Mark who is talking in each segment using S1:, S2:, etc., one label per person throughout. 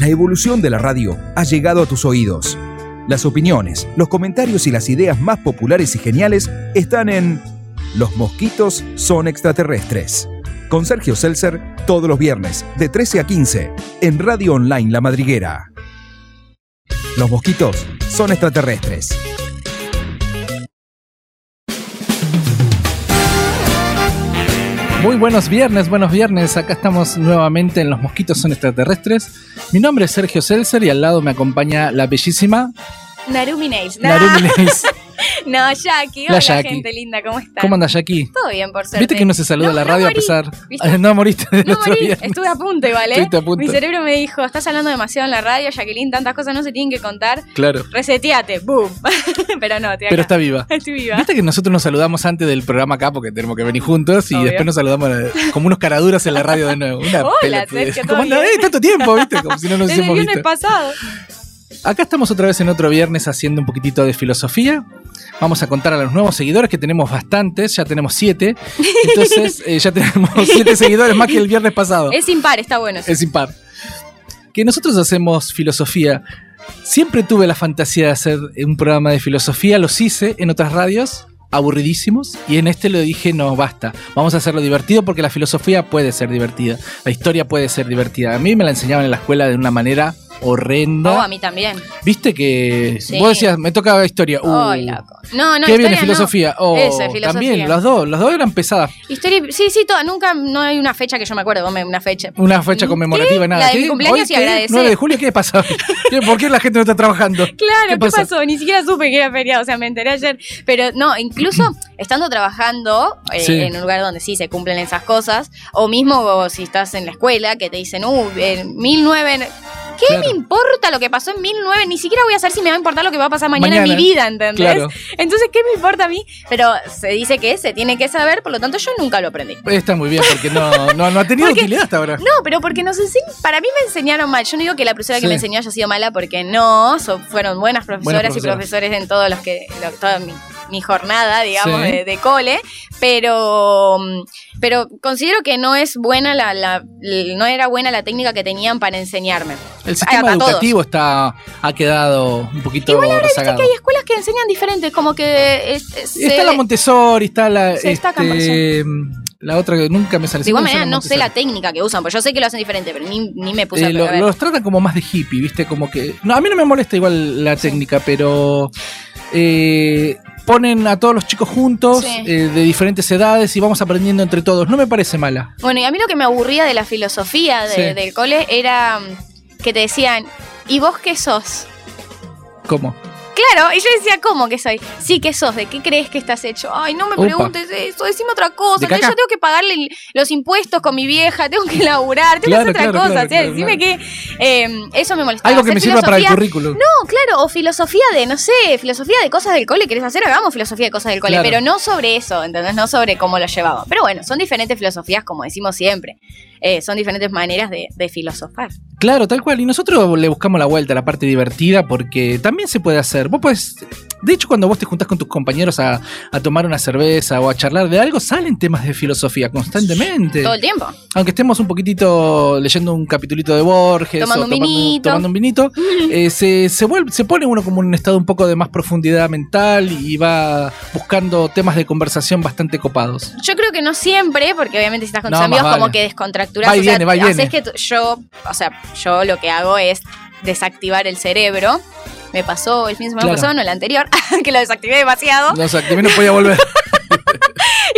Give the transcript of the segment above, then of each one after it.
S1: La evolución de la radio ha llegado a tus oídos. Las opiniones, los comentarios y las ideas más populares y geniales están en Los mosquitos son extraterrestres. Con Sergio Seltzer todos los viernes de 13 a 15 en Radio Online La Madriguera. Los mosquitos son extraterrestres.
S2: Muy buenos viernes, buenos viernes. Acá estamos nuevamente en Los Mosquitos son extraterrestres. Mi nombre es Sergio Seltzer y al lado me acompaña la bellísima
S3: Narumi Nails.
S2: Narumi Nails.
S3: No, Jackie.
S2: La
S3: Hola,
S2: Jackie.
S3: gente linda, ¿cómo estás?
S2: ¿Cómo anda Jackie?
S3: Todo bien, por suerte.
S2: ¿Viste que no se saluda
S3: No,
S2: a la
S3: no
S2: radio
S3: morí,
S2: a pesar?
S3: ¿viste?
S2: No moriste del
S3: No
S2: otro
S3: morí,
S2: viernes.
S3: estuve a punto igual, ¿eh?
S2: A punto.
S3: Mi cerebro me dijo, estás hablando demasiado en la radio, Jacqueline, tantas cosas no se tienen que contar.
S2: Claro.
S3: Reseteate, boom. Pero no, acá.
S2: Pero está viva.
S3: Estoy viva.
S2: Viste que nosotros nos saludamos antes del programa acá porque tenemos que venir juntos y
S3: Obvio.
S2: después nos saludamos eh, como unos caraduras en la radio de nuevo. Una
S3: Hola. Sergio,
S2: ¿Cómo
S3: ¿todo
S2: anda?
S3: bien?
S2: Eh, tanto tiempo, ¿viste? Como si no nos
S3: Desde
S2: hubiésemos visto.
S3: pasado.
S2: Acá estamos otra vez en otro viernes haciendo un poquitito de filosofía. Vamos a contar a los nuevos seguidores, que tenemos bastantes, ya tenemos siete. Entonces, eh, ya tenemos siete seguidores más que el viernes pasado.
S3: Es impar, está bueno.
S2: Es impar. Que nosotros hacemos filosofía. Siempre tuve la fantasía de hacer un programa de filosofía, los hice en otras radios, aburridísimos, y en este le dije, no, basta, vamos a hacerlo divertido porque la filosofía puede ser divertida, la historia puede ser divertida. A mí me la enseñaban en la escuela de una manera horrenda.
S3: Oh, a mí también.
S2: Viste que
S3: Sí.
S2: vos decías, me toca historia. Uh,
S3: Ay, loco. No, no,
S2: ¿Qué viene?
S3: historia no.
S2: Filosofía. Oh,
S3: Eso, filosofía.
S2: También, los dos, los dos eran pesadas.
S3: Historia, sí, sí, todo, nunca, no hay una fecha que yo me acuerdo, una fecha.
S2: Una fecha conmemorativa, nada.
S3: La de mi
S2: ¿Qué?
S3: cumpleaños
S2: ¿Hoy
S3: y agradecer.
S2: 9 de julio, ¿qué pasa? ¿Qué? ¿Por qué la gente no está trabajando?
S3: Claro, ¿qué, pasó? Ni siquiera supe que era feriado, o sea, me enteré ayer. Pero no, incluso estando trabajando eh,
S2: Sí.
S3: en un lugar donde sí se cumplen esas cosas, o mismo si estás en la escuela que te dicen, uh, en 1009... ¿Qué
S2: Claro.
S3: me importa lo que pasó en 1009? Ni siquiera voy a saber si me va a importar lo que va a pasar mañana,
S2: Mañana.
S3: en mi vida, ¿entendés?
S2: Claro.
S3: Entonces, ¿qué me importa a mí? Pero se dice que se tiene que saber, por lo tanto yo nunca lo aprendí.
S2: Está muy bien, porque no, no, no ha tenido
S3: Porque-
S2: utilidad hasta ahora.
S3: No, pero porque nos enseñan, para mí me enseñaron mal. Yo no digo que la profesora
S2: Sí.
S3: que me enseñó haya sido mala, porque no, fueron buenas profesoras,
S2: Buenas
S3: y profesores en todos los que, lo- toda mi, mi jornada, digamos,
S2: Sí.
S3: de, de cole, pero, mm, pero considero que no es buena la, no era buena la técnica que tenían para enseñarme.
S2: El sistema
S3: para todos.
S2: educativo está, ha quedado un poquito rezagado.
S3: Que hay escuelas que enseñan diferentes, como que es- es-
S2: Está la Montessori, está la.
S3: se
S2: este, la otra que nunca me sale.
S3: de igual manera no sé la técnica que usan, pues yo sé que lo hacen diferente, pero ni, ni me puse
S2: Eh,
S3: a
S2: lo-
S3: a ver.
S2: los tratan como más de hippie, ¿viste? Como que. No, a mí no me molesta igual la técnica, pero. eh, ponen a todos los chicos juntos,
S3: Sí.
S2: eh, de diferentes edades, y vamos aprendiendo entre todos. No me parece mala.
S3: Bueno, y a mí lo que me aburría de la filosofía de-
S2: Sí.
S3: del cole era que te decían, ¿y vos qué sos?
S2: ¿Cómo?
S3: Claro, y yo decía, ¿cómo que soy? Sí, ¿qué sos? ¿De qué crees que estás hecho? Ay, no me preguntes eso, decime otra cosa. Yo tengo que pagarle los impuestos con mi vieja, tengo que laburar, tengo
S2: Claro,
S3: que hacer otra
S2: claro,
S3: cosa. o sea, decime que eh, eso me molestaba.
S2: Algo que me sirva para el currículum.
S3: no, claro, o filosofía de, no sé, filosofía de cosas del cole, ¿querés hacer? Hagamos filosofía de cosas del cole, pero no sobre eso, ¿entendés? No sobre cómo lo llevaba. Pero bueno, son diferentes filosofías, como decimos siempre. Eh, son diferentes maneras de, filosofar.
S2: Claro, tal cual. Y nosotros le buscamos la vuelta a la parte divertida porque también se puede hacer. Vos podés. De hecho, cuando vos te juntás con tus compañeros a, a tomar una cerveza o a charlar de algo, salen temas de filosofía constantemente.
S3: Todo el tiempo.
S2: Aunque estemos un poquitito leyendo un capitulito de Borges
S3: Tomando
S2: o
S3: un vinito.
S2: tomando un vinito, eh, se, se, vuelve, se pone uno como en un estado un poco de más profundidad mental y va buscando temas de conversación bastante copados.
S3: Yo creo que no siempre, porque obviamente si estás con
S2: No,
S3: tus amigos,
S2: vale.
S3: como que descontracturás.
S2: Va y
S3: o sea,
S2: viene, va y viene.
S3: que yo, o sea, yo lo que hago es desactivar el cerebro. Me pasó el fin de semana
S2: Claro.
S3: pasado, no el anterior, que lo desactivé demasiado.
S2: No, o sea, que no podía volver.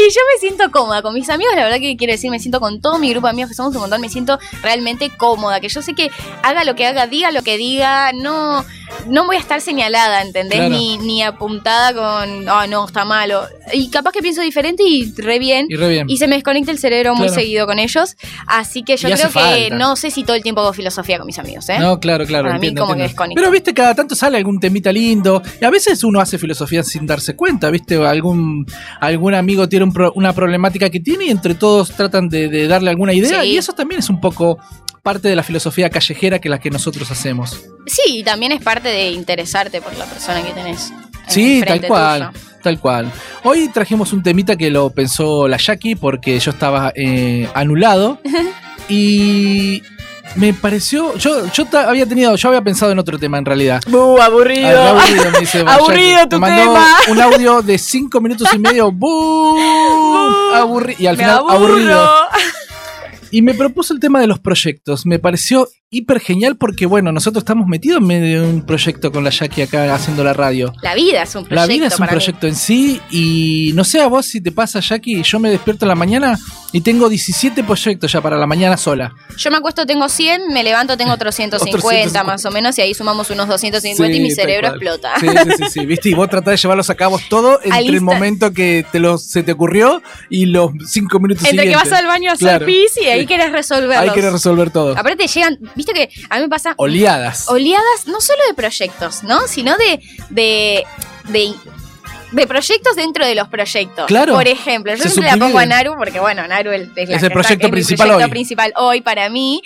S3: Y yo me siento cómoda con mis amigos, la verdad que quiero decir, me siento con todo mi grupo de amigos que somos un montón, me siento realmente cómoda, que yo sé que haga lo que haga, diga lo que diga, no, no voy a estar señalada, ¿entendés?
S2: Claro.
S3: Ni, ni apuntada con, ah, no, está malo. Y capaz que pienso diferente y re bien.
S2: Y re bien.
S3: Y se me desconecta el cerebro muy seguido con ellos. Así que yo
S2: Y
S3: creo que
S2: falta.
S3: no sé si todo el tiempo hago filosofía con mis amigos, ¿eh?
S2: No, claro, claro.
S3: Para mí
S2: entiendo,
S3: que desconecta.
S2: Pero viste, cada tanto sale algún temita lindo. Y a veces uno hace filosofía sin darse cuenta, viste, algún, algún amigo tiene un pro- una problemática que tiene y entre todos tratan de, de darle alguna idea.
S3: Sí.
S2: Y eso también es un poco parte de la filosofía callejera que la que nosotros hacemos.
S3: Sí, y también es parte de interesarte por la persona que tenés.
S2: Sí, tal cual.
S3: tuyo.
S2: Tal cual. Hoy trajimos un temita que lo pensó la Jackie porque yo estaba eh, anulado. y me pareció. Yo, yo había tenido, yo había pensado en otro tema en realidad.
S3: ¡Bu, aburrido!
S2: Ah, aburrido, me dice
S3: Aburrido tu
S2: Me mandó
S3: tema.
S2: un audio de cinco minutos y medio. ¡Bu! Aburri- y al
S3: Me
S2: final,
S3: aburro.
S2: aburrido. Y me propuso el tema de los proyectos. Me pareció hiper genial porque, bueno, nosotros estamos metidos en medio de un proyecto con la Jackie acá haciendo la radio.
S3: La vida es un proyecto
S2: La vida es un
S3: para mí.
S2: proyecto en sí y no sé a vos si te pasa, Jackie, yo me despierto en la mañana y tengo 17 proyectos ya para la mañana sola.
S3: Yo me acuesto, tengo 100, me levanto, tengo otros 150
S2: Otros 150.
S3: más o menos, y ahí sumamos unos 250 y
S2: Sí,
S3: mi
S2: tal
S3: cerebro explota.
S2: Sí, sí, sí, sí, ¿viste? Y vos tratás de llevarlos a cabo todo entre el momento que te lo, se te ocurrió y los cinco minutos
S3: Entre que vas al baño a hacer
S2: Claro.
S3: pis y ahí
S2: Sí.
S3: querés resolverlos.
S2: Ahí querés resolver todo.
S3: Aparte llegan, viste que a mí me pasa
S2: Oleadas.
S3: oleadas no solo de proyectos, ¿no? Sino de, de, de, de proyectos dentro de los proyectos.
S2: Claro.
S3: Por ejemplo, yo
S2: Se
S3: siempre la pongo a. Naru porque, bueno, Naru es, la
S2: Es el
S3: está-
S2: proyecto
S3: es mi
S2: principal
S3: proyecto
S2: hoy.
S3: principal hoy para mí.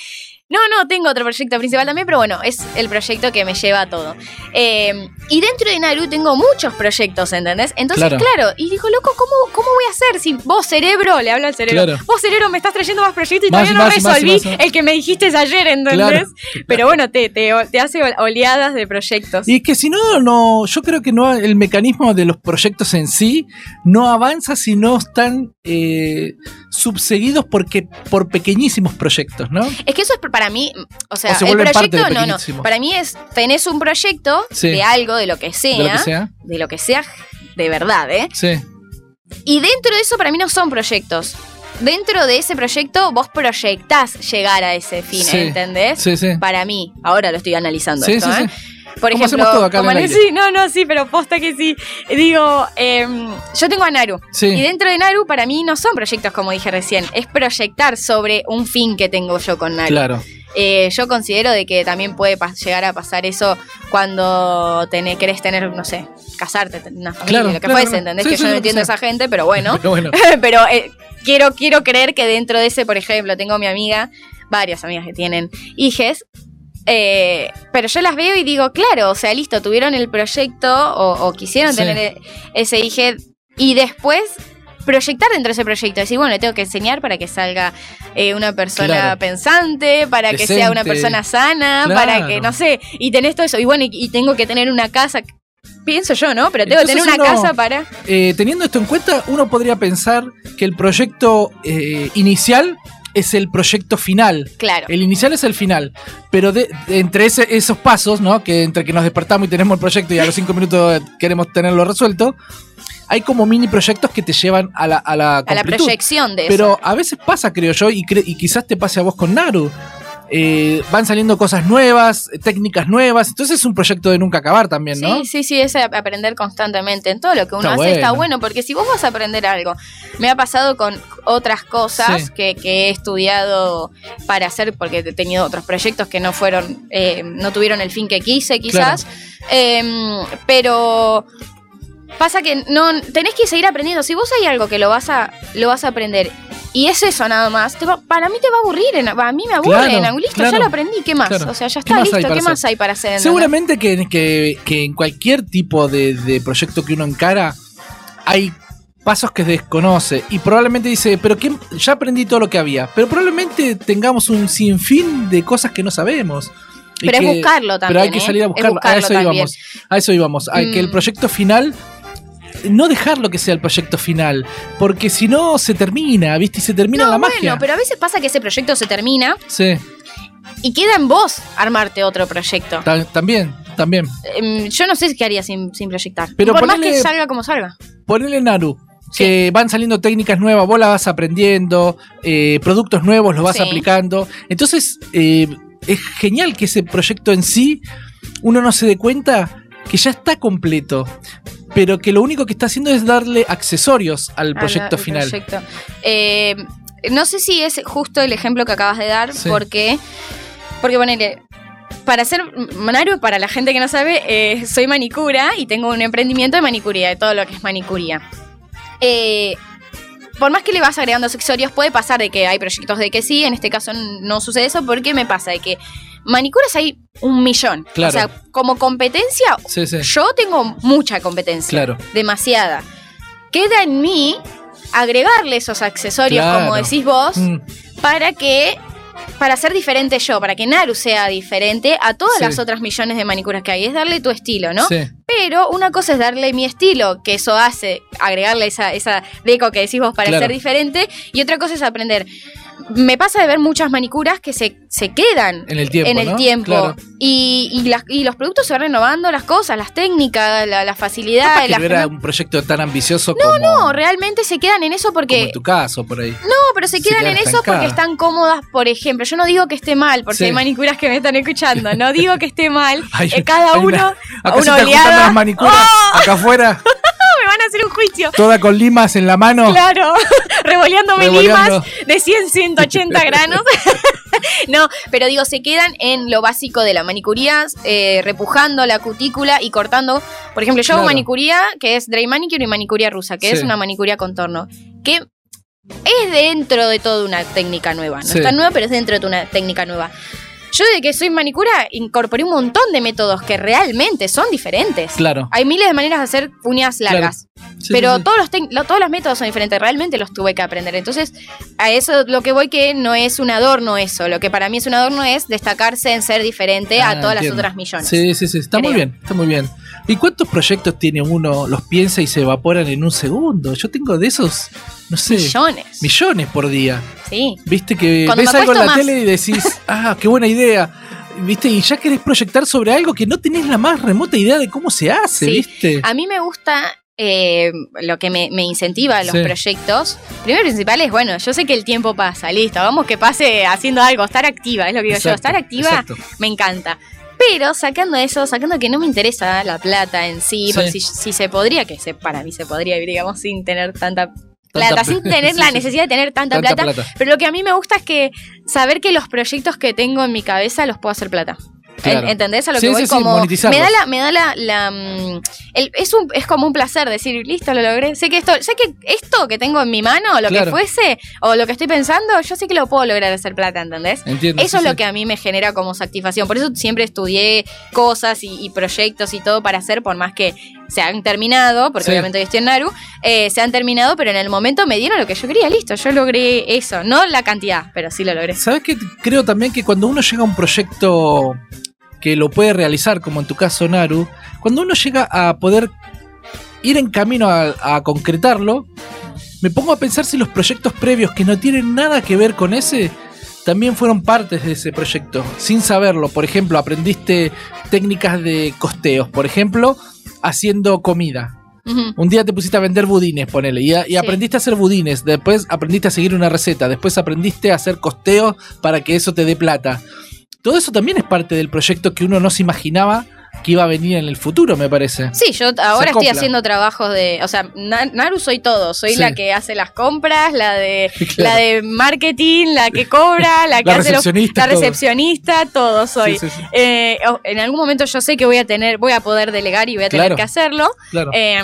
S3: No, no, tengo otro proyecto principal también, pero bueno, es el proyecto que me lleva a todo. Eh, y dentro de Naru tengo muchos proyectos, ¿entendés? Entonces,
S2: Claro.
S3: claro, y digo, loco, ¿cómo, ¿cómo voy a hacer si vos, cerebro, le hablo al cerebro,
S2: Claro.
S3: vos, cerebro, me estás trayendo más proyectos y
S2: Más,
S3: todavía no
S2: más,
S3: resolví
S2: más,
S3: el que me dijiste ayer, ¿entendés?
S2: Claro.
S3: Pero bueno, te, te, te hace oleadas de proyectos.
S2: Y es que si no, no, yo creo que no el mecanismo de los proyectos en sí no avanza si no están eh, subseguidos porque, por pequeñísimos proyectos, ¿no?
S3: Es que eso es para mí, o sea,
S2: O se
S3: el proyecto, no, no. Para mí es, tenés un proyecto
S2: Sí.
S3: de algo, de lo que sea,
S2: De lo que sea.
S3: de lo que sea de verdad, ¿eh?
S2: Sí.
S3: Y dentro de eso para mí no son proyectos. Dentro de ese proyecto vos proyectás llegar a ese fin,
S2: Sí.
S3: ¿entendés?
S2: Sí, sí.
S3: Para mí, ahora lo estoy analizando
S2: Sí,
S3: esto,
S2: sí,
S3: ¿eh?
S2: sí.
S3: Por
S2: Como
S3: ejemplo,
S2: todo acá en
S3: como
S2: el
S3: en-
S2: aire.
S3: sí, no, no, sí, pero posta que sí. Digo, em, yo tengo a Naru.
S2: Sí.
S3: Y dentro de Naru, para mí no son proyectos como dije recién, es proyectar sobre un fin que tengo yo con Naru.
S2: Claro.
S3: Eh, yo considero de que también puede llegar a pasar eso cuando tenés, querés tener, no sé, casarte, tener una familia,
S2: Claro,
S3: lo que
S2: claro,
S3: fuese,
S2: claro.
S3: ¿entendés?
S2: Sí,
S3: que
S2: sí,
S3: yo no entiendo a esa gente, pero bueno.
S2: Pero bueno.
S3: pero eh, quiero, quiero creer que dentro de ese, por ejemplo, tengo mi amiga, varias amigas que tienen hijes. Eh, pero yo las veo y digo, claro, o sea, listo, tuvieron el proyecto o, o quisieron
S2: Sí.
S3: tener ese hijo y después proyectar dentro de ese proyecto. Decir, bueno, le tengo que enseñar para que salga eh, una persona
S2: Claro.
S3: pensante, para que sea una persona sana,
S2: Claro.
S3: para que, no sé, y tenés todo eso. Y bueno, y, y tengo que tener una casa. Pienso yo, ¿no? Pero tengo que tener una
S2: uno-
S3: casa para.
S2: Eh, teniendo esto en cuenta, uno podría pensar que el proyecto eh, inicial es el proyecto final.
S3: Claro.
S2: El inicial es el final. Pero de, de entre ese- esos pasos, ¿no? Que entre que nos despertamos y tenemos el proyecto y a los cinco minutos queremos tenerlo resuelto, hay como mini proyectos que te llevan a la, a la
S3: A la proyección de eso.
S2: Pero a veces pasa, creo yo, y, y quizás te pase a vos con Naru. Eh, van saliendo cosas nuevas, eh, técnicas nuevas. Entonces es un proyecto de nunca acabar también, ¿no?
S3: Sí, sí, sí, es aprender constantemente. En todo lo que uno
S2: Está
S3: hace está
S2: bueno.
S3: porque si vos vas a aprender algo, me ha pasado con otras cosas
S2: Sí.
S3: que, que he estudiado para hacer, porque he tenido otros proyectos que no fueron, eh, no tuvieron el fin que quise, quizás. Em, pero pasa que no tenés que seguir aprendiendo. Si vos hay algo que lo vas a, lo vas a aprender. Y es eso nada más. te va- para mí te va a aburrir. En, a mí me aburre.
S2: Claro,
S3: en algo. Listo,
S2: claro.
S3: ya lo aprendí. ¿Qué más?
S2: Claro.
S3: O sea, ya
S2: ¿Qué
S3: está
S2: hay
S3: listo.
S2: para
S3: ¿Qué
S2: hacer?
S3: más hay para hacer?
S2: Seguramente que, que- que en cualquier tipo de, de proyecto que uno encara hay pasos que desconoce y probablemente dice, pero ¿qué? ya aprendí todo lo que había, pero probablemente tengamos un sinfín de cosas que no sabemos.
S3: Pero es
S2: que-
S3: buscarlo también.
S2: Pero hay que
S3: ¿eh?
S2: salir a buscarlo. a eso
S3: también.
S2: íbamos. A eso íbamos. A que el
S3: Mm.
S2: proyecto final. No dejarlo que sea el proyecto final. Porque si no, se termina, ¿viste? Y se termina
S3: No,
S2: la
S3: bueno,
S2: magia.
S3: pero a veces pasa que ese proyecto se termina
S2: Sí,
S3: y queda en vos armarte otro proyecto.
S2: ta- también, también.
S3: Em, yo no sé qué haría sin, sin proyectar.
S2: Pero
S3: Por más que salga como salga.
S2: Ponele Naru. Que van saliendo técnicas nuevas, vos las vas aprendiendo, eh, productos nuevos los vas
S3: Sí.
S2: aplicando. Entonces, eh, es genial que ese proyecto en sí, uno no se dé cuenta que ya está completo, pero que lo único que está haciendo es darle accesorios al proyecto final.
S3: proyecto. Eh, no sé si es justo el ejemplo que acabas de dar,
S2: Sí.
S3: porque, porque ponele, para ser Naru, para la gente que no sabe, eh, soy manicura y tengo un emprendimiento de manicuría, de todo lo que es manicuría. Eh, por más que le vas agregando accesorios, puede pasar de que hay proyectos de que sí, en este caso no sucede eso, porque me pasa de que manicuras hay un millón.
S2: Claro.
S3: O sea, como competencia,
S2: Sí, sí.
S3: yo tengo mucha competencia
S2: Claro.
S3: demasiada. Queda en mí agregarle esos accesorios,
S2: Claro.
S3: como decís vos,
S2: Mm,
S3: para que para ser diferente yo, para que Naru sea diferente a todas
S2: Sí.
S3: las otras millones de manicuras que hay, es darle tu estilo, ¿no?
S2: Sí.
S3: Pero una cosa es darle mi estilo, que eso hace agregarle esa, esa deco que decís vos para
S2: Claro.
S3: ser diferente, y otra cosa es aprender. Me pasa de ver muchas manicuras que se, se quedan
S2: En el tiempo.
S3: en el
S2: ¿no?
S3: tiempo.
S2: Claro.
S3: Y, y, las- y los productos se van renovando, las cosas, las técnicas, la, la facilidad.
S2: Que
S3: las-
S2: no era un proyecto tan ambicioso como,
S3: no, realmente se quedan en eso
S2: como
S3: porque
S2: en tu caso, por ahí.
S3: No, pero se
S2: se
S3: quedan
S2: quedan
S3: en eso porque están cómodas, por ejemplo. Yo no digo que esté mal, porque
S2: Sí.
S3: hay manicuras que me están escuchando. No digo que esté mal.
S2: Hay-
S3: cada uno,
S2: una- Acá se
S3: una
S2: están juntando
S3: oleada.
S2: las manicuras
S3: ¡Oh!
S2: acá afuera,
S3: a hacer un juicio.
S2: toda con limas en la mano.
S3: Claro, revoleándome
S2: Revoleando.
S3: limas de 100, 180 granos. no, pero digo, se quedan en lo básico de la manicuría, eh, repujando la cutícula y cortando. Por ejemplo, yo hago manicuría que es dry manicure y manicuría rusa, que
S2: Sí.
S3: es una manicuría contorno. Que es dentro de toda una técnica nueva. No
S2: Sí.
S3: es tan nueva, pero es dentro de una técnica nueva. Yo desde que soy manicura incorporé un montón de métodos que realmente son diferentes.
S2: Claro.
S3: Hay miles de maneras de hacer uñas
S2: Claro.
S3: largas.
S2: Sí,
S3: pero
S2: sí.
S3: Todos, los lo- todos los métodos son diferentes, realmente los tuve que aprender. Entonces, a eso lo que voy que no es un adorno eso. Lo que para mí es un adorno es destacarse en ser diferente
S2: Ah,
S3: a todas
S2: entiendo.
S3: las otras millones.
S2: Sí, sí, sí. Está muy bien, está muy bien. ¿Y cuántos proyectos tiene uno, los piensa y se evaporan en un segundo? Yo tengo de esos, no sé,
S3: Millones.
S2: millones por día.
S3: Sí.
S2: Viste que
S3: Cuando
S2: ves algo en la
S3: más.
S2: tele y decís, ah, qué buena idea. ¿Viste? Y ya querés proyectar sobre algo que no tenés la más remota idea de cómo se hace,
S3: Sí.
S2: ¿viste?
S3: A mí me gusta eh, lo que me, me incentiva a los
S2: Sí.
S3: proyectos. Primero y principal es, bueno, yo sé que el tiempo pasa, listo, vamos que pase haciendo algo, estar activa, es lo que digo yo, estar activa
S2: exacto.
S3: me encanta. Pero sacando eso, sacando que no me interesa la plata en sí,
S2: Sí.
S3: porque si, si se podría, que se, para mí se podría, digamos, sin tener tanta plata, sin tener
S2: sí,
S3: la
S2: sí.
S3: necesidad de tener tanta,
S2: Tanta
S3: plata,
S2: plata.
S3: Pero lo que a mí me gusta es que saber que los proyectos que tengo en mi cabeza los puedo hacer plata.
S2: Claro.
S3: En- ¿Entendés a lo
S2: Sí,
S3: que voy?
S2: sí,
S3: como me da la, me da la, la, mm, el- es un es como un placer decir, listo, lo logré. Sé que esto, sé que esto que tengo en mi mano, lo
S2: Claro.
S3: que fuese, o lo que estoy pensando, yo sé que lo puedo lograr hacer plata, ¿entendés?
S2: Entiendo.
S3: Eso es lo que a mí me genera como satisfacción. Por eso siempre estudié cosas y, y proyectos y todo para hacer, por más que se han terminado, porque
S2: Sí.
S3: obviamente hoy estoy en Naru, eh, se han terminado, pero en el momento me dieron lo que yo quería, listo, yo logré eso. No la cantidad, pero sí lo logré.
S2: ¿Sabes qué? Creo también que cuando uno llega a un proyecto que lo puede realizar, como en tu caso, Naru, cuando uno llega a poder ir en camino a, a concretarlo, me pongo a pensar si los proyectos previos que no tienen nada que ver con ese también fueron partes de ese proyecto, sin saberlo. Por ejemplo, aprendiste técnicas de costeos, por ejemplo, haciendo comida. Un día te pusiste a vender budines, ponele, y, y
S3: Sí.
S2: aprendiste a hacer budines, después aprendiste a seguir una receta, después aprendiste a hacer costeos para que eso te dé plata. Todo eso también es parte del proyecto que uno no se imaginaba que iba a venir en el futuro, me parece.
S3: Sí, yo ahora estoy haciendo trabajos de, o sea, Na- Naru soy todo, soy
S2: Sí.
S3: la que hace las compras, la de
S2: Claro.
S3: la de marketing, la que cobra, la que
S2: La
S3: hace los-
S2: recepcionista,
S3: la
S2: todo.
S3: recepcionista, todo soy.
S2: Sí, sí, sí.
S3: Eh, en algún momento yo sé que voy a tener, voy a poder delegar y voy a tener que hacerlo,
S2: Claro.
S3: eh,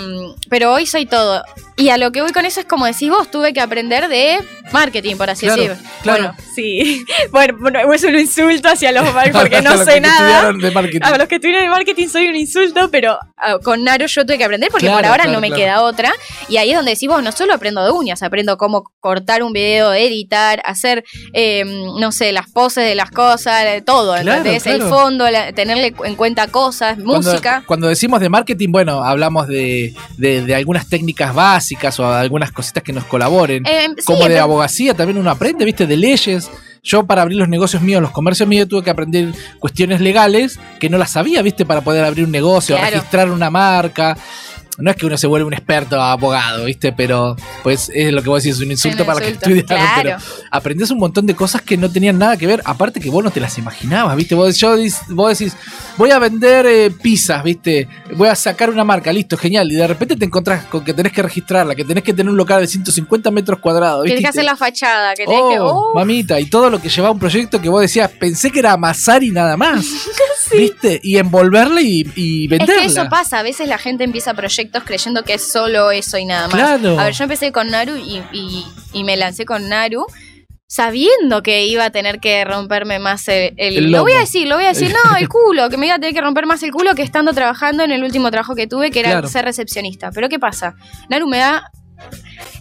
S3: pero hoy soy todo. Y a lo que voy con eso es como decís vos, tuve que aprender de marketing, por así decirlo.
S2: claro.
S3: Bueno, sí. Bueno, bueno, es un insulto hacia los porque no
S2: los
S3: sé nada.
S2: de.
S3: A los que estuvieron marketing soy un insulto, pero ah, con Naro yo tuve que aprender porque
S2: Claro,
S3: por ahora
S2: claro,
S3: no me
S2: claro.
S3: queda otra. Y ahí es donde decís vos, no solo aprendo de uñas, aprendo cómo cortar un video, editar, hacer, eh, no sé, las poses de las cosas, todo, ¿entendés? El fondo, la- tenerle en cuenta cosas,
S2: Cuando-
S3: música.
S2: Cuando decimos de marketing, bueno, hablamos de, de- de algunas técnicas básicas o algunas cositas que nos colaboren.
S3: Eh, sí,
S2: Como de
S3: pero-
S2: abogacía también uno aprende, ¿viste? De leyes. Yo para abrir los negocios míos, los comercios míos, tuve que aprender cuestiones legales que no las sabía, ¿viste? Para poder abrir un negocio,
S3: Claro.
S2: registrar una marca. No es que uno se vuelve un experto abogado, ¿viste? Pero pues es lo que vos decís, es un insulto
S3: Un
S2: para que estudiaron.
S3: claro.
S2: Pero aprendés un montón de cosas que no tenían nada que ver. Aparte que vos no te las imaginabas, ¿viste? Vos, yo, vos decís, voy a vender eh, pizzas, ¿viste? Voy a sacar una marca, listo, genial. Y de repente te encontrás con que tenés que registrarla, que tenés que tener un local de 150 metros cuadrados, ¿viste?
S3: que hacer la fachada, que tenés
S2: Oh,
S3: que. oh,
S2: mamita, y todo lo que llevaba un proyecto que vos decías, pensé que era amasar y nada más, ¿viste? Y envolverla y, y
S3: Es
S2: venderla.
S3: que eso pasa, a veces la gente empieza proyectos creyendo que es solo eso y nada más.
S2: Claro.
S3: A ver, yo empecé con Naru y, y- y me lancé con Naru sabiendo que iba a tener que romperme más el... el-
S2: El
S3: lo voy a decir, lo voy a decir, no, el culo, que me iba a tener que romper más el culo que estando trabajando en el último trabajo que tuve, que era
S2: Claro.
S3: ser recepcionista. Pero ¿qué pasa? Naru me da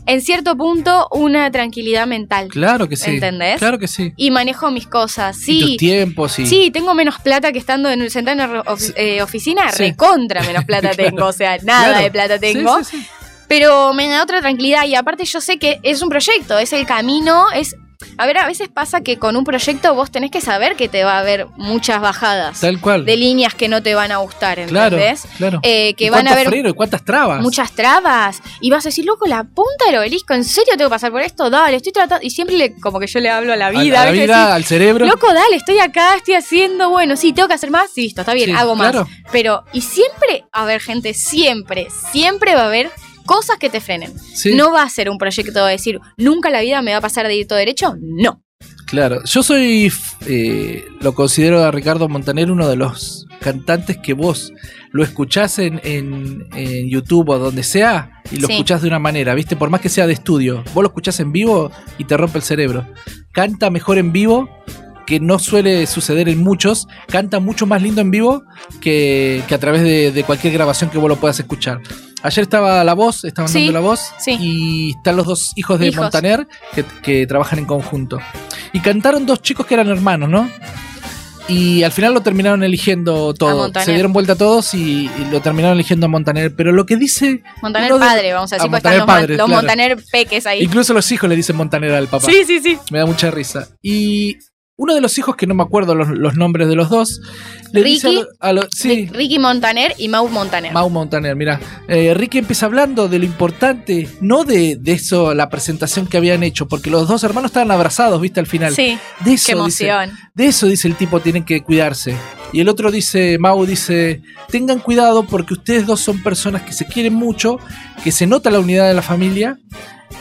S3: en cierto punto una tranquilidad mental.
S2: Claro que sí.
S3: ¿Entendés?
S2: Claro que sí.
S3: Y manejo mis cosas,
S2: Y
S3: sí.
S2: tus tiempos y.
S3: Sí, tengo menos plata que estando en sentada en ofi- eh, oficina,
S2: Sí.
S3: recontra menos plata
S2: Claro.
S3: tengo, o sea, nada
S2: Claro.
S3: de plata
S2: Sí,
S3: tengo,
S2: sí, sí.
S3: pero me da otra tranquilidad y aparte yo sé que es un proyecto, es el camino, es... A ver, a veces pasa que con un proyecto vos tenés que saber que te va a haber muchas bajadas
S2: Tal cual.
S3: de líneas que no te van a gustar,
S2: claro.
S3: ¿entendés?
S2: Claro.
S3: Eh, que
S2: ¿Y
S3: van a haber
S2: cuántas trabas?
S3: muchas trabas y vas a decir, loco, la punta del obelisco, ¿en serio tengo que pasar por esto? Dale, estoy tratando... Y siempre le, como que yo le hablo a la vida,
S2: a la vida,
S3: Decís,
S2: al cerebro.
S3: Loco, dale, estoy acá, estoy haciendo, bueno, sí, tengo que hacer más, sí, listo, está bien,
S2: Sí,
S3: hago más.
S2: claro.
S3: Pero, y siempre, a ver, gente, siempre, siempre va a haber cosas que te frenen.
S2: Sí.
S3: No va a ser un proyecto de decir, nunca la vida me va a pasar de ir todo derecho. No.
S2: Claro, yo soy, eh, lo considero a Ricardo Montaner uno de los cantantes que vos lo escuchás en, en- en YouTube o donde sea y lo
S3: Sí.
S2: escuchás de una manera, ¿viste? Por más que sea de estudio, vos lo escuchás en vivo y te rompe el cerebro. Canta mejor en vivo, que no suele suceder en muchos, canta mucho más lindo en vivo que, que a través de, de cualquier grabación que vos lo puedas escuchar. Ayer estaba la voz, estaban
S3: Sí,
S2: dando la voz
S3: sí.
S2: y están los dos hijos de
S3: Hijos.
S2: Montaner que, que trabajan en conjunto. Y cantaron dos chicos que eran hermanos, ¿no? Y al final lo terminaron eligiendo todo. Se dieron vuelta todos y, y lo terminaron eligiendo a Montaner. Pero lo que dice.
S3: Montaner
S2: de-
S3: padre, vamos a decir,
S2: a
S3: porque están los,
S2: padre,
S3: los
S2: claro.
S3: Montaner peques ahí.
S2: Incluso los hijos le dicen Montaner al papá.
S3: Sí, sí, sí.
S2: Me da mucha risa. Y uno de los hijos, que no me acuerdo los, los nombres de los dos, le dice a
S3: Ricky.
S2: lo- a lo- sí,
S3: Ri- Ricky Montaner y Mau Montaner.
S2: Mau Montaner, mira. Eh, Ricky empieza hablando de lo importante, no de, de eso, la presentación que habían hecho, porque los dos hermanos estaban abrazados, viste, al final.
S3: sí,
S2: de eso,
S3: qué
S2: dice,
S3: emoción.
S2: de eso dice el tipo, tienen que cuidarse. Y el otro dice, Mau dice, tengan cuidado porque ustedes dos son personas que se quieren mucho, que se nota la unidad de la familia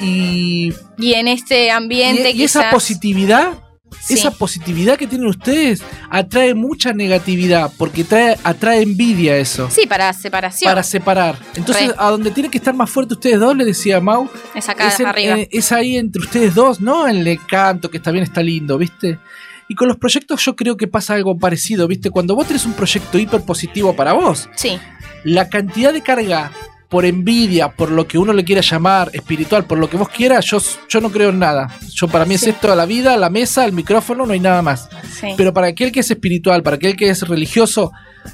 S2: y,
S3: Y en este ambiente
S2: y- y esa positividad,
S3: Sí.
S2: esa positividad que tienen ustedes atrae mucha negatividad porque trae, atrae envidia eso.
S3: Sí, para separación.
S2: Para separar. Entonces,
S3: Re.
S2: a donde tienen que estar más fuertes ustedes dos, le decía Mau,
S3: es acá
S2: es, en-
S3: arriba.
S2: eh, es ahí entre ustedes dos, ¿no? En el canto, que está bien, está lindo, ¿viste? Y con los proyectos yo creo que pasa algo parecido, ¿viste? Cuando vos tenés un proyecto hiper positivo para vos,
S3: sí.
S2: la cantidad de carga por envidia, por lo que uno le quiera llamar, espiritual, por lo que vos quieras, yo, yo no creo en nada. Yo para mí
S3: Sí.
S2: es esto la vida, la mesa, el micrófono, no hay nada más.
S3: sí.
S2: Pero para aquel que es espiritual, para aquel que es religioso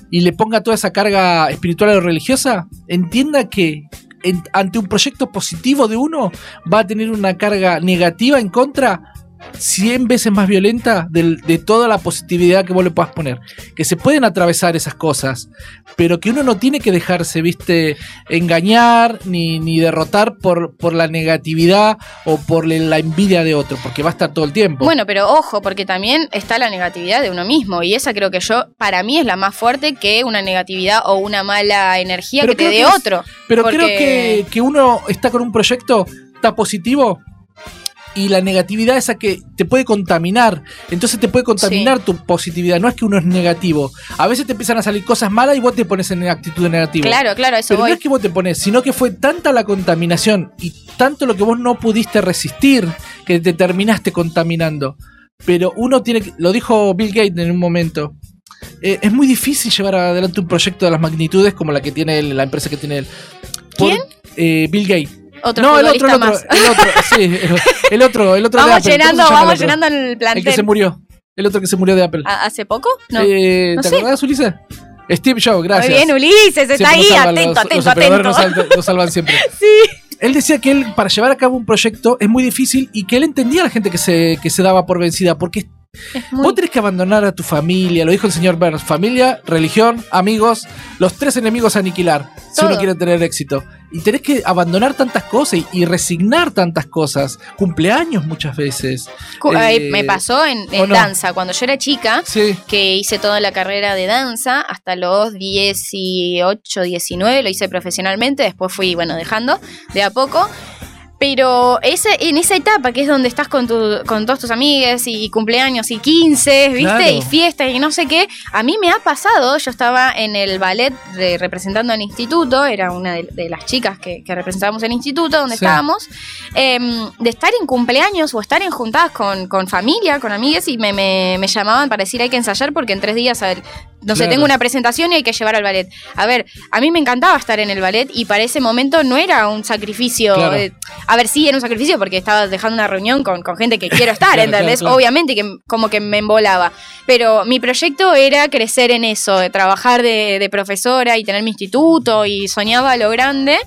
S2: y le ponga toda esa carga espiritual o religiosa, entienda que en- ante un proyecto positivo de uno va a tener una carga negativa en contra 100 veces más violenta del- de, toda la positividad que vos le puedas poner. Que se pueden atravesar esas cosas, pero que uno no tiene que dejarse, viste, engañar ni, ni derrotar por, por la negatividad o por la envidia de otro, porque va a estar todo el tiempo.
S3: Bueno, pero ojo, porque también está la negatividad de uno mismo. Y esa creo que yo, para mí, es la más fuerte que una negatividad o una mala energía
S2: Pero
S3: que te dé
S2: que es-
S3: otro.
S2: Pero
S3: Porque-
S2: creo que, que uno está con un proyecto, está positivo. Y la negatividad esa que te puede contaminar. Entonces te puede contaminar tu positividad. No es que uno es negativo. A veces te empiezan a salir cosas malas y vos te pones en actitud negativa.
S3: Claro, claro, eso
S2: Pero no
S3: voy.
S2: es que vos te pones, sino que fue tanta la contaminación y tanto lo que vos no pudiste resistir que te terminaste contaminando. Pero uno tiene que, lo dijo Bill Gates en un momento, eh, es muy difícil llevar adelante un proyecto de las magnitudes como la que tiene él, la empresa que tiene él. Por-
S3: ¿Quién?
S2: eh, Bill Gates.
S3: Otro
S2: no, el otro, el otro,
S3: más.
S2: el otro, sí, el, el otro, el otro de
S3: Vamos
S2: Apple. ¿Cómo
S3: llenando,
S2: el
S3: vamos
S2: otro?
S3: llenando el
S2: El que se
S3: plantel.
S2: murió, el otro que se murió de Apple.
S3: ¿A- ¿Hace poco? No.
S2: Eh,
S3: no
S2: ¿Te
S3: sé.
S2: acordás, Ulises? Steve Jobs, gracias.
S3: Muy bien, Ulises, está
S2: Siempre
S3: ahí, atento,
S2: los-
S3: atento,
S2: los
S3: atento.
S2: Nos, salvan, nos salvan siempre.
S3: Sí.
S2: Él decía que él, para llevar a cabo un proyecto, es muy difícil y que él entendía a la gente que se, que se daba por vencida, porque
S3: Es muy-
S2: vos tenés que abandonar a tu familia, lo dijo el señor Burns, familia, religión, amigos, los tres enemigos a aniquilar, si uno quiere tener éxito. Y tenés que abandonar tantas cosas y, y resignar tantas cosas, cumpleaños muchas veces. Eh,
S3: me pasó en, en
S2: ¿o no?
S3: danza. Cuando yo era chica,
S2: Sí,
S3: que hice toda la carrera de danza hasta los 18, 19, lo hice profesionalmente, después fui, bueno, dejando de a poco. Pero ese, en esa etapa, que es donde estás con, tu, con todos tus amigos y, cumpleaños y 15, ¿viste?
S2: Claro.
S3: Y fiestas y no sé qué, a mí me ha pasado, yo estaba en el ballet de- representando al instituto, era una de, de las chicas que, que representábamos el instituto donde
S2: Sí.
S3: estábamos, em, de estar en cumpleaños o estar en juntadas con, con familia, con amigas y me, me- me llamaban para decir hay que ensayar porque en tres días, a ver, no sé, tengo una presentación y hay que llevar al ballet. A ver, a mí me encantaba estar en el ballet y para ese momento no era un sacrificio.
S2: Claro.
S3: eh, a ver, sí era un sacrificio porque estaba dejando una reunión con, con gente que quiero estar,
S2: Claro,
S3: ¿entendés?
S2: claro, claro.
S3: Obviamente que como que me embolaba. Pero mi proyecto era crecer en eso, de trabajar de, de profesora y tener mi instituto y soñaba a lo grande.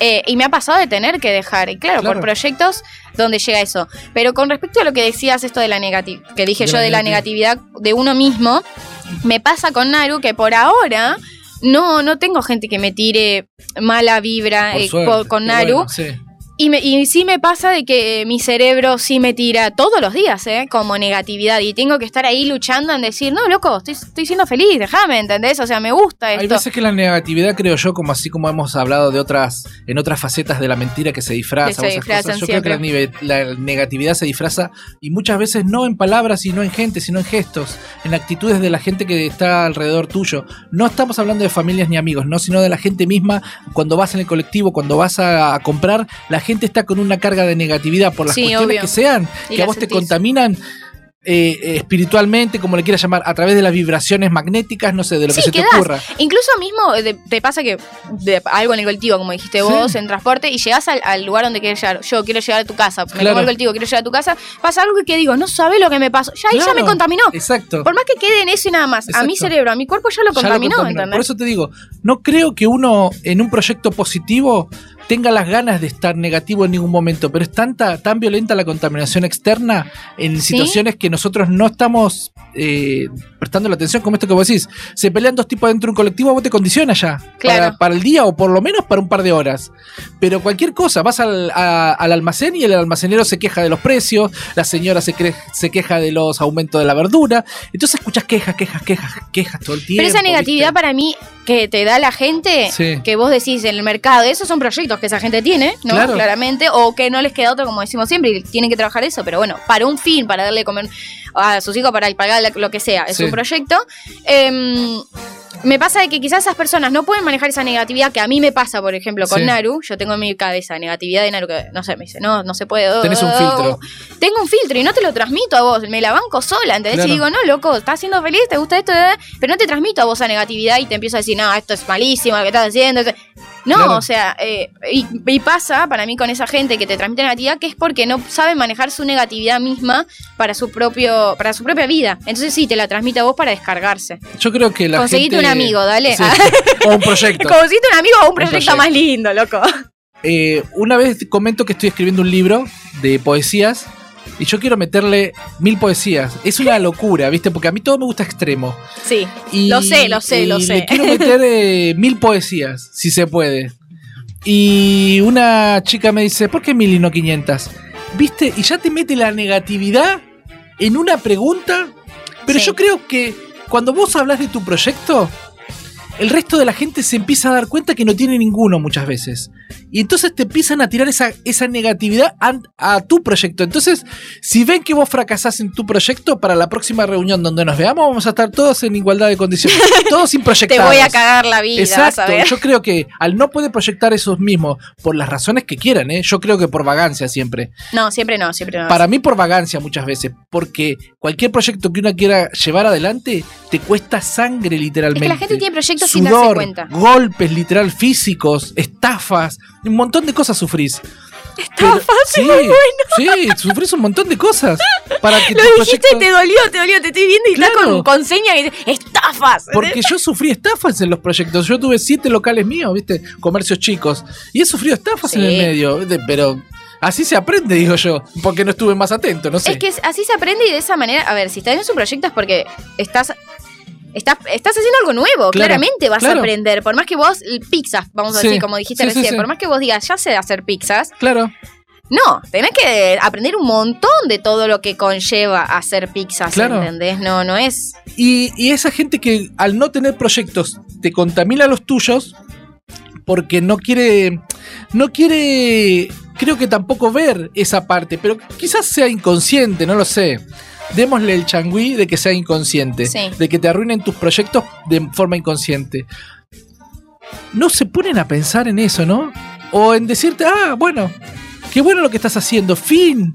S3: eh, y me ha pasado de tener que dejar. Y claro, por proyectos donde llega eso. Pero con respecto a lo que decías, esto de la negatividad, que dije
S2: De
S3: yo de la negatividad de uno mismo, me pasa con Naru que por ahora no, no tengo gente que me tire mala vibra
S2: Por
S3: eh,
S2: suerte,
S3: por- con Naru.
S2: bueno, sí.
S3: Y, me, y sí me pasa de que mi cerebro sí me tira todos los días, ¿eh? Como negatividad. Y tengo que estar ahí luchando en decir, no, loco, estoy, estoy siendo feliz, déjame, ¿entendés? O sea, me gusta esto.
S2: Hay veces que la negatividad, creo yo, como así como hemos hablado de otras, en otras facetas de la mentira que se disfraza,
S3: Que se
S2: o esas
S3: disfrazan
S2: cosas, yo creo que la, negatividad se disfraza y muchas veces no en palabras y no en gente, sino en gestos, en actitudes de la gente que está alrededor tuyo. No estamos hablando de familias ni amigos, no, sino de la gente misma. Cuando vas en el colectivo, cuando vas a, a comprar, la gente está con una carga de negatividad por las
S3: Sí,
S2: cuestiones
S3: obvio.
S2: que sean,
S3: Y
S2: que a vos te contaminan. eh, espiritualmente, como le quieras llamar, a través de las vibraciones magnéticas, no sé, de lo que se te ocurra.
S3: Incluso mismo de- te pasa que de algo en el colectivo, como dijiste
S2: Sí.
S3: vos, en transporte, y llegas al, al lugar donde quieres llegar. Yo quiero llegar a tu casa, me
S2: Claro.
S3: pongo el colectivo, quiero llegar a tu casa. Pasa algo que digo, no sabes lo que me pasó. Ya ahí ya
S2: Claro.
S3: me contaminó.
S2: Exacto.
S3: Por más que quede en eso y nada más, a mi cerebro, a mi cuerpo ya lo
S2: Ya lo
S3: contaminó,
S2: contaminó. Por eso te digo, no creo que uno en un proyecto positivo tenga las ganas de estar negativo en ningún momento, pero es tanta, tan violenta la contaminación externa en
S3: ¿Sí?
S2: situaciones que nosotros no estamos eh, prestando la atención, como esto que vos decís. Se pelean dos tipos dentro de un colectivo, vos te condiciona ya.
S3: Claro.
S2: Para, para el día o por lo menos para un par de horas. Pero cualquier cosa, vas al, a- al almacén y el almacenero se queja de los precios, la señora se, se queja de los aumentos de la verdura. Entonces escuchas quejas, quejas, quejas, quejas todo el tiempo.
S3: Pero esa negatividad
S2: ¿viste?
S3: para mí que te da la gente,
S2: Sí.
S3: que vos decís en el mercado, esos son proyectos que esa gente tiene, ¿no?
S2: Claro.
S3: Claramente, o que no les queda otro, como decimos siempre, y tienen que trabajar eso, pero bueno, para un fin, para darle comer a sus hijos, para pagar lo que sea, es
S2: Sí.
S3: un proyecto. Em, me pasa de que quizás esas personas no pueden manejar esa negatividad que a mí me pasa, por ejemplo, con
S2: Sí.
S3: Naru. Yo tengo en mi cabeza negatividad de Naru que, no sé, me dice, no, no se puede. oh,
S2: Tenés un
S3: oh,
S2: filtro.
S3: Tengo un filtro y no te lo transmito a vos, me la banco sola, ¿entendés?
S2: Claro.
S3: Y digo, no, loco, estás siendo feliz, te gusta esto, eh? pero no te transmito a vos esa negatividad y te empiezo a decir, no, esto es malísimo, lo que estás haciendo. No,
S2: Claro.
S3: o sea, eh, y, y pasa para mí con esa gente que te transmite negatividad que es porque no sabe manejar su negatividad misma para su propio para su propia vida. Entonces sí, te la transmite a vos para descargarse.
S2: Yo creo que la
S3: Conseguite
S2: gente-
S3: un amigo, dale.
S2: Sí. o un proyecto.
S3: Conseguiste un amigo o un proyecto,
S2: proyecto.
S3: más lindo, loco.
S2: Eh, una vez comento que estoy escribiendo un libro de poesías y yo quiero meterle mil poesías. Es una locura, ¿viste? Porque a mí todo me gusta extremo.
S3: Sí,
S2: Y,
S3: lo sé, lo sé,
S2: y
S3: lo sé.
S2: Le quiero meter eh, mil poesías, si se puede. Y una chica me dice, ¿por qué mil y no 500? ¿Viste? Y ya te mete la negatividad en una pregunta. Pero
S3: Sí.
S2: yo creo que cuando vos hablas de tu proyecto, el resto de la gente se empieza a dar cuenta que no tiene ninguno muchas veces. Y entonces te empiezan a tirar esa, esa negatividad a, a tu proyecto. Entonces, si ven que vos fracasás en tu proyecto, para la próxima reunión donde nos veamos, vamos a estar todos en igualdad de condiciones. todos sin
S3: Te
S2: proyectar.
S3: voy a cagar la vida, vas a
S2: Exacto,
S3: ver.
S2: yo creo que al no poder proyectar esos mismos por las razones que quieran, ¿eh? yo creo que por vagancia siempre.
S3: No, siempre no, siempre no.
S2: Para mí por vagancia muchas veces, porque cualquier proyecto que uno quiera llevar adelante te cuesta sangre
S3: es
S2: literalmente.
S3: que la gente tiene proyectos
S2: Sudor,
S3: cuenta.
S2: golpes literal físicos, estafas, un montón de cosas sufrís.
S3: Estafas,
S2: sí, sí, sufrís un montón de cosas para que
S3: Lo
S2: tu
S3: dijiste,
S2: proyecto-
S3: te dolió, te dolió, te estoy viendo y estás
S2: Claro.
S3: con, dice, estafas.
S2: Porque yo sufrí estafas en los proyectos. Yo tuve siete locales míos, ¿viste? Comercios chicos. Y he sufrido estafas en el medio. ¿viste? Pero así se aprende, digo yo. Porque no estuve más atento, no sé.
S3: Es que así se aprende y de esa manera, a ver, si estás en su proyecto es porque estás Estás, estás haciendo algo nuevo,
S2: Claro,
S3: claramente vas
S2: claro.
S3: a aprender. Por más que vos, pizzas, vamos a
S2: Sí,
S3: decir, como dijiste
S2: sí,
S3: recién,
S2: sí.
S3: por más que vos digas, ya sé hacer pizzas,
S2: Claro.
S3: no, tenés que aprender un montón de todo lo que conlleva hacer pizzas,
S2: Claro.
S3: ¿entendés? No, no es.
S2: Y, y esa gente que al no tener proyectos te contamina los tuyos porque no quiere. No quiere creo que tampoco ver esa parte, pero quizás sea inconsciente, no lo sé. Démosle el changüí de que sea inconsciente,
S3: Sí.
S2: de que te arruinen tus proyectos de forma inconsciente. No se ponen a pensar en eso, ¿no? O en decirte, ah, bueno, qué bueno lo que estás haciendo, fin.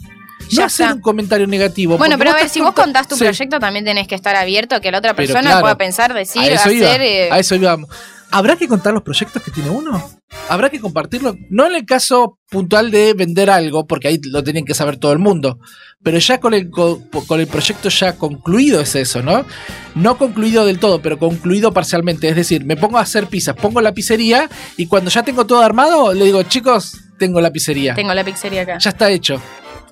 S2: No
S3: Ya
S2: hacer
S3: está.
S2: un comentario negativo.
S3: Bueno, pero a ver, si vos contás tu
S2: Sí.
S3: proyecto, también tenés que estar abierto a que la otra persona
S2: claro,
S3: pueda pensar, decir,
S2: a eso iba,
S3: hacer. eh,
S2: a eso íbamos. ¿Habrá que contar los proyectos que tiene uno? ¿Habrá que compartirlo? No en el caso puntual de vender algo, porque ahí lo tienen que saber todo el mundo. Pero ya con el, co- con el proyecto ya concluido es eso, ¿no? No concluido del todo, pero concluido parcialmente. Es decir, me pongo a hacer pizzas, pongo la pizzería y cuando ya tengo todo armado, le digo, chicos, tengo la pizzería.
S3: Tengo la pizzería acá.
S2: Ya está hecho.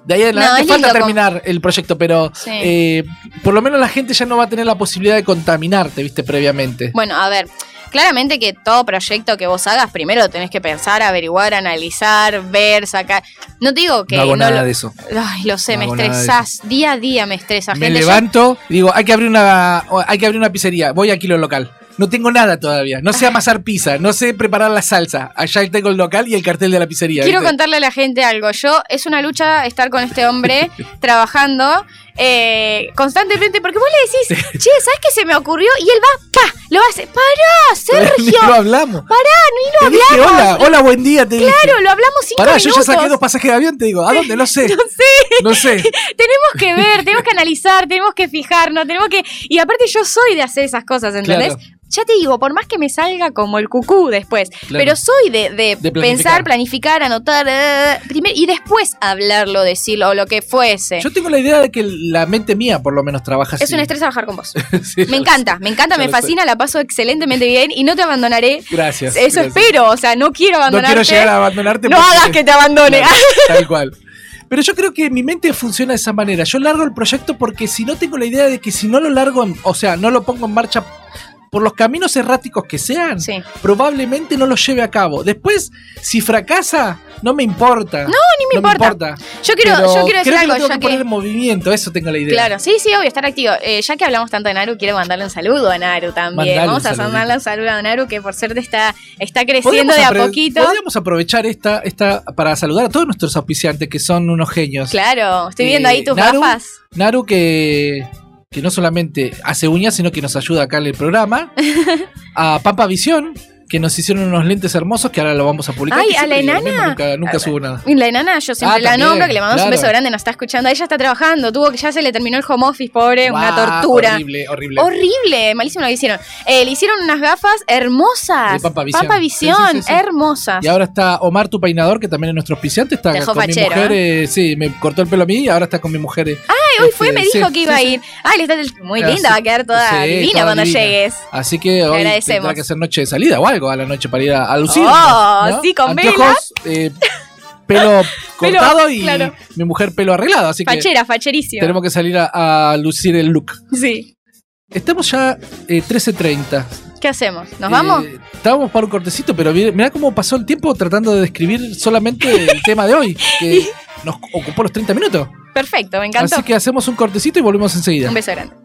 S2: De ahí
S3: No,
S2: adelante
S3: es
S2: falta
S3: lindo
S2: terminar el proyecto, pero
S3: Sí.
S2: eh, por lo menos la gente ya no va a tener la posibilidad de contaminarte, viste, previamente.
S3: Bueno, a ver, claramente que todo proyecto que vos hagas, primero tenés que pensar, averiguar, analizar, ver, sacar. No te digo que.
S2: no hago nada
S3: lo-
S2: de eso.
S3: Ay, lo sé,
S2: No
S3: me estresás. Día a día me estresa.
S2: Me
S3: gente. Yo-
S2: levanto y digo, hay que abrir una hay que abrir una pizzería, voy aquí lo local. No tengo nada todavía, no sé amasar pizza, no sé preparar la salsa. Allá tengo el local y el cartel de la pizzería.
S3: Quiero
S2: ¿viste?
S3: contarle a la gente algo. Yo, es una lucha estar con este hombre trabajando eh, constantemente porque vos le decís, che, ¿sabes qué se me ocurrió? Y él va, pa, lo hace, pará,
S2: Ni
S3: Sergio.
S2: lo hablamos.
S3: Pará, ni lo
S2: Te dije,
S3: hablamos.
S2: hola, hola, buen día, te dije.
S3: Claro, lo hablamos cinco
S2: Pará, yo ya saqué dos pasajes de avión, te digo, ¿a dónde? No sé.
S3: No sé.
S2: No sé.
S3: tenemos que ver, tenemos que analizar, tenemos que fijarnos, tenemos que. Y aparte, yo soy de hacer esas cosas, ¿entendés?
S2: Claro.
S3: Ya te digo, por más que me salga como el cucú después,
S2: Claro.
S3: pero soy de, de
S2: De planificar.
S3: pensar, planificar, anotar, eh, primer- y después hablarlo, decirlo, o lo que fuese.
S2: Yo tengo la idea de que la mente mía por lo menos trabaja así.
S3: es un estrés trabajar con vos.
S2: Sí,
S3: Me encanta, me encanta, me
S2: sé.
S3: fascina, la paso excelentemente bien y no te abandonaré.
S2: Gracias.
S3: Eso
S2: gracias.
S3: espero, o sea, no quiero
S2: No
S3: abandonarte.
S2: quiero llegar a abandonarte.
S3: No hagas que te abandone.
S2: Claro, tal cual. Pero yo creo que mi mente funciona de esa manera. Yo largo el proyecto porque si no tengo la idea de que si no lo largo, en- o sea, no lo pongo en marcha por los caminos erráticos que sean,
S3: Sí.
S2: probablemente no lo lleve a cabo. Después, si fracasa, no me importa. No,
S3: ni me importa. Yo quiero,
S2: Pero
S3: yo quiero decir
S2: que
S3: algo,
S2: lo tengo
S3: ya
S2: que
S3: que.
S2: poner en movimiento, eso tengo la idea.
S3: Claro, sí, sí, obvio, estar activo. Eh, ya que hablamos tanto de Naru, quiero mandarle un saludo a Naru también.
S2: Mandale
S3: Vamos a mandarle un saludo a Naru, que por suerte está, está creciendo de a poquito.
S2: Podríamos aprovechar esta, esta para saludar a todos nuestros auspiciantes que son unos genios.
S3: Claro, estoy viendo
S2: Eh,
S3: ahí tus
S2: Naru,
S3: gafas.
S2: Naru que, que no solamente hace uñas, sino que nos ayuda acá en el programa. a Pampa Visión, que nos hicieron unos lentes hermosos que ahora lo vamos a publicar.
S3: Ay, a la enana.
S2: Nunca, nunca subo nada.
S3: La enana, yo siempre
S2: Ah,
S3: la
S2: también,
S3: nombro, que le mandamos un beso grande, nos está escuchando. Ella está trabajando, tuvo que ya se le terminó el home office, pobre, una tortura.
S2: Horrible, horrible.
S3: Horrible, malísimo lo que hicieron. Eh, le hicieron unas gafas hermosas.
S2: De Pampa Visión.
S3: Visión,
S2: Sí, sí, sí, sí.
S3: hermosas.
S2: Y ahora está Omar, tu peinador, que también es nuestro auspiciante. Está
S3: Dejó
S2: con mi
S3: fachero,
S2: mujer. eh, sí, me cortó el pelo a mí y ahora está con mi mujer. eh.
S3: Ay, hoy fue,
S2: este,
S3: me dijo que iba a ir. Ay, le está muy
S2: Así-
S3: linda, va a quedar toda divina
S2: toda
S3: cuando
S2: divina.
S3: llegues.
S2: Así que hoy tendrá que hacer noche de salida o algo a la noche para ir a, a lucir.
S3: Oh,
S2: ¿no?
S3: sí, con
S2: Anteojos, eh, pelo cortado y
S3: claro.
S2: mi mujer pelo arreglado. Así que
S3: Fachera, facherísima.
S2: tenemos que salir a, a lucir el look.
S3: Sí.
S2: Estamos ya eh, 13.30.
S3: ¿Qué hacemos? ¿Nos
S2: Eh,
S3: vamos?
S2: Estábamos para un cortecito, pero mirá cómo pasó el tiempo tratando de describir solamente el tema de hoy, que nos ocupó los 30 minutos.
S3: Perfecto, me encantó.
S2: Así que hacemos un cortecito y volvemos enseguida.
S3: Un beso grande.